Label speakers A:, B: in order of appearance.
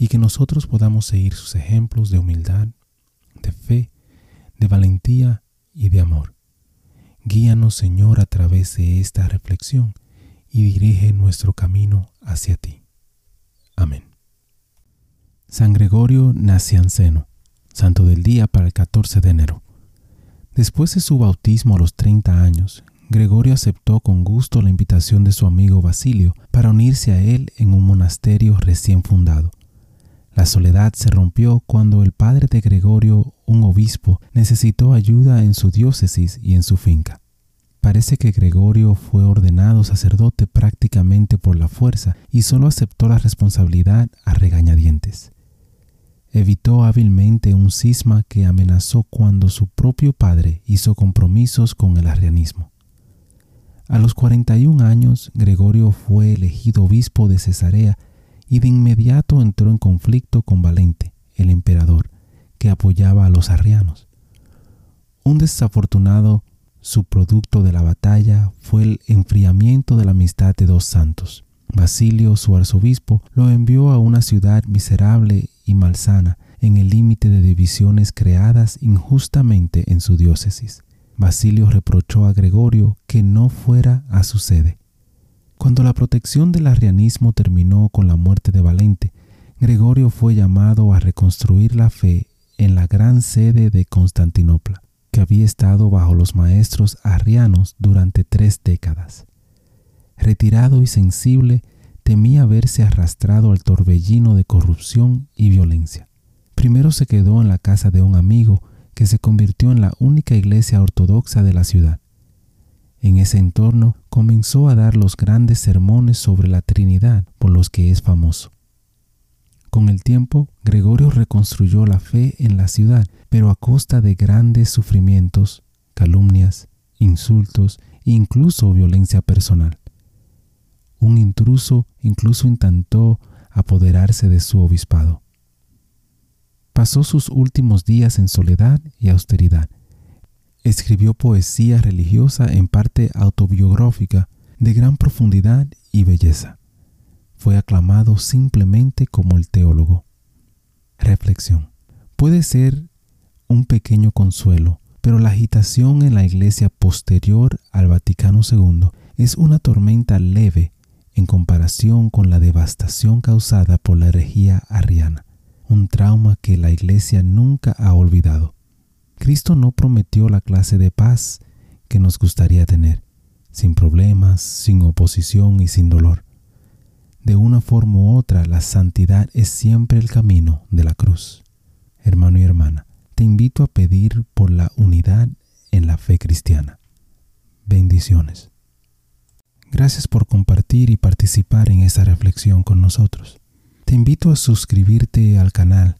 A: y que nosotros podamos seguir sus ejemplos de humildad, de fe, de valentía y de amor. Guíanos, Señor, a través de esta reflexión y dirige nuestro camino hacia ti. Amén. San Gregorio Nacianceno, santo del día para el 14 de enero. Después de su bautismo a los 30 años, Gregorio aceptó con gusto la invitación de su amigo Basilio para unirse a él en un monasterio recién fundado. La soledad se rompió cuando el padre de Gregorio, un obispo, necesitó ayuda en su diócesis y en su finca. Parece que Gregorio fue ordenado sacerdote prácticamente por la fuerza y solo aceptó la responsabilidad a regañadientes. Evitó hábilmente un cisma que amenazó cuando su propio padre hizo compromisos con el arrianismo. A los 41 años, Gregorio fue elegido obispo de Cesarea y de inmediato entró en conflicto con Valente, el emperador, que apoyaba a los arrianos. Un desafortunado subproducto de la batalla fue el enfriamiento de la amistad de dos santos. Basilio, su arzobispo, lo envió a una ciudad miserable y malsana en el límite de divisiones creadas injustamente en su diócesis. Basilio reprochó a Gregorio que no fuera a su sede. Cuando la protección del arrianismo terminó con la muerte de Valente, Gregorio fue llamado a reconstruir la fe en la gran sede de Constantinopla que había estado bajo los maestros arrianos durante tres décadas. Retirado y sensible, temía verse arrastrado al torbellino de corrupción y violencia. Primero se quedó en la casa de un amigo que se convirtió en la única iglesia ortodoxa de la ciudad. En ese entorno comenzó a dar los grandes sermones sobre la Trinidad por los que es famoso. Con el tiempo, Gregorio reconstruyó la fe en la ciudad, pero a costa de grandes sufrimientos, calumnias, insultos e incluso violencia personal. Un intruso incluso intentó apoderarse de su obispado. Pasó sus últimos días en soledad y austeridad. Escribió poesía religiosa en parte autobiográfica de gran profundidad y belleza fue aclamado simplemente como el teólogo. Reflexión. Puede ser un pequeño consuelo, pero la agitación en la iglesia posterior al Vaticano II es una tormenta leve en comparación con la devastación causada por la herejía arriana, un trauma que la iglesia nunca ha olvidado. Cristo no prometió la clase de paz que nos gustaría tener, sin problemas, sin oposición y sin dolor. De una forma u otra, la santidad es siempre el camino de la cruz. Hermano y hermana, te invito a pedir por la unidad en la fe cristiana. Bendiciones. Gracias por compartir y participar en esta reflexión con nosotros. Te invito a suscribirte al canal